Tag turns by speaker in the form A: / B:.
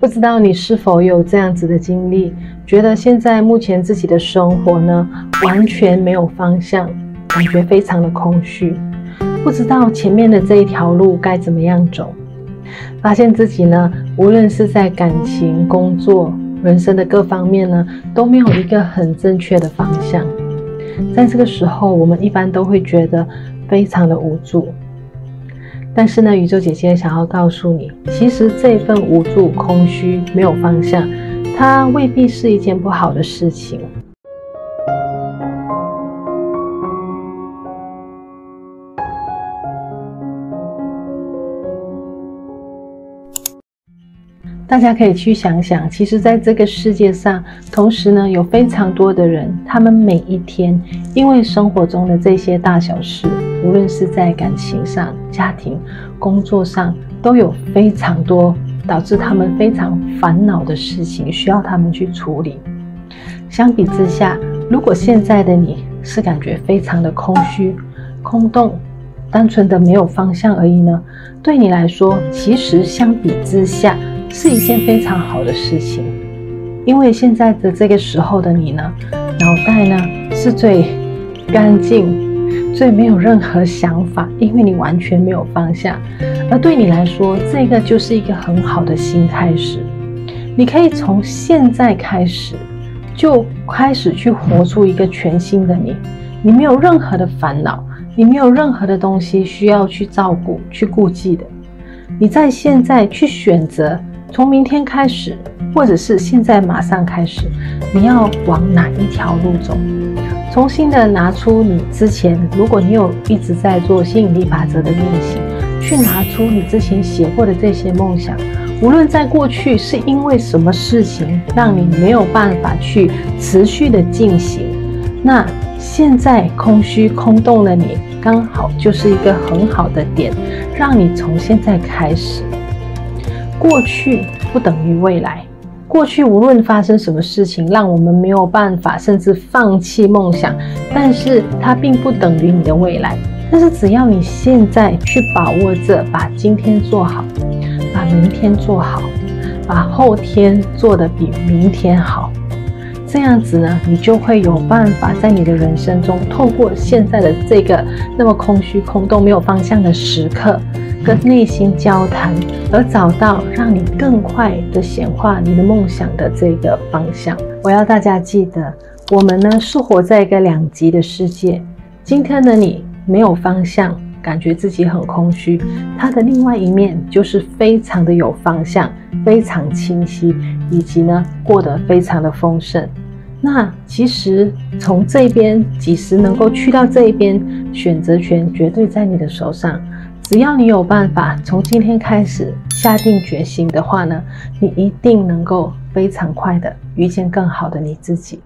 A: 不知道你是否有这样子的经历，觉得现在目前自己的生活呢，完全没有方向，感觉非常的空虚，不知道前面的这一条路该怎么样走，发现自己呢，无论是在感情、工作、人生的各方面呢，都没有一个很正确的方向。在这个时候，我们一般都会觉得非常的无助。但是呢，宇宙姐姐想要告诉你，其实这份无助、空虚、没有方向，它未必是一件不好的事情。大家可以去想想，其实在这个世界上，同时呢，有非常多的人，他们每一天因为生活中的这些大小事，无论是在感情上、家庭、工作上，都有非常多导致他们非常烦恼的事情需要他们去处理。相比之下，如果现在的你是感觉非常的空虚、空洞，单纯的没有方向而已呢，对你来说，其实相比之下，是一件非常好的事情，因为现在的这个时候的你呢，脑袋呢是最干净、最没有任何想法，因为你完全没有方向。而对你来说，这个就是一个很好的新开始。你可以从现在开始，就开始去活出一个全新的你。你没有任何的烦恼，你没有任何的东西需要去照顾、去顾忌的。你在现在去选择。从明天开始，或者是现在马上开始，你要往哪一条路走？重新的拿出你之前，如果你有一直在做吸引力法则的练习，去拿出你之前写过的这些梦想。无论在过去是因为什么事情让你没有办法去持续的进行，那现在空虚空洞的你，刚好就是一个很好的点，让你从现在开始。过去不等于未来，过去无论发生什么事情，让我们没有办法，甚至放弃梦想，但是它并不等于你的未来。但是只要你现在去把握着，把今天做好，把明天做好，把后天做得比明天好，这样子呢，你就会有办法在你的人生中，透过现在的这个那么空虚、空洞、没有方向的时刻。跟内心交谈，而找到让你更快的显化你的梦想的这个方向。我要大家记得，我们呢是活在一个两极的世界。今天的你没有方向，感觉自己很空虚；它的另外一面就是非常的有方向，非常清晰，以及呢过得非常的丰盛。那其实从这边几时能够去到这一边，选择权绝对在你的手上。只要你有办法，从今天开始下定决心的话呢，你一定能够非常快的遇见更好的你自己。